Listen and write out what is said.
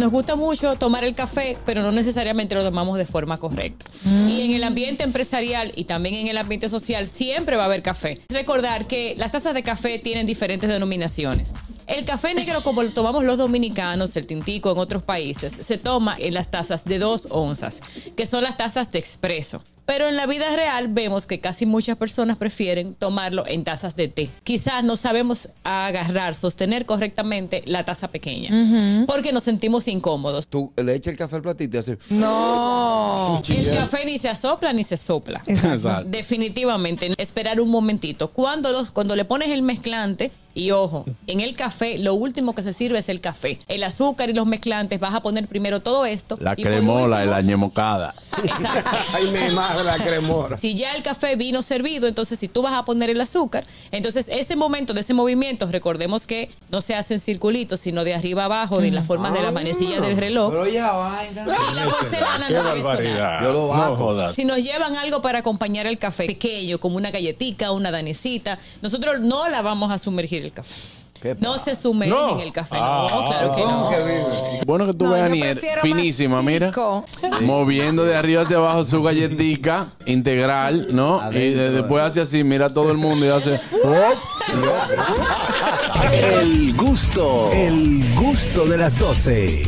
nos gusta mucho tomar el café, pero no necesariamente lo tomamos de forma correcta. Y en el ambiente empresarial y también en el ambiente social siempre va a haber café. Recordar que las tazas de café tienen diferentes denominaciones. El café negro, como lo tomamos los dominicanos, el tintico en otros países, se toma en las tazas de dos onzas, que son las tazas de expreso. Pero en la vida real vemos que casi muchas personas prefieren tomarlo en tazas de té. Quizás no sabemos agarrar, sostener correctamente la taza pequeña, porque nos sentimos incómodos. Tú le echas el café al platito y haces. No. El café ni se asopla ni se sopla. Exacto. Definitivamente. Esperar un momentito. Cuando, los, cuando le pones el mezclante, y ojo, en el café lo último que se sirve es el café. El azúcar y los mezclantes, vas a poner primero todo esto. La y cremola y la ñemocada. Exacto. Ay, mi madre, la cremora. Si ya el café vino servido, entonces si tú vas a poner el azúcar, entonces ese momento de ese movimiento, recordemos que no se hace en circulitos, sino de arriba abajo, de la forma de la manecilla del reloj. Pero ya vaina. Y la porcelana Qué no barbaridad. Yo lo bato. No jodas. Si nos llevan algo para acompañar el café pequeño, como una galletita, una danecita, nosotros no la vamos a sumergir el café. ¿Qué No se sumerge No. en el café. Ah. no, claro que no. Bueno que tú No, veas, yo Aniel, prefiero finísima, mira. Moviendo de arriba hacia abajo su galletica integral, ¿no? y de- después hace así, mira a todo el mundo y hace. ¡op! El gusto, el gusto de las 12.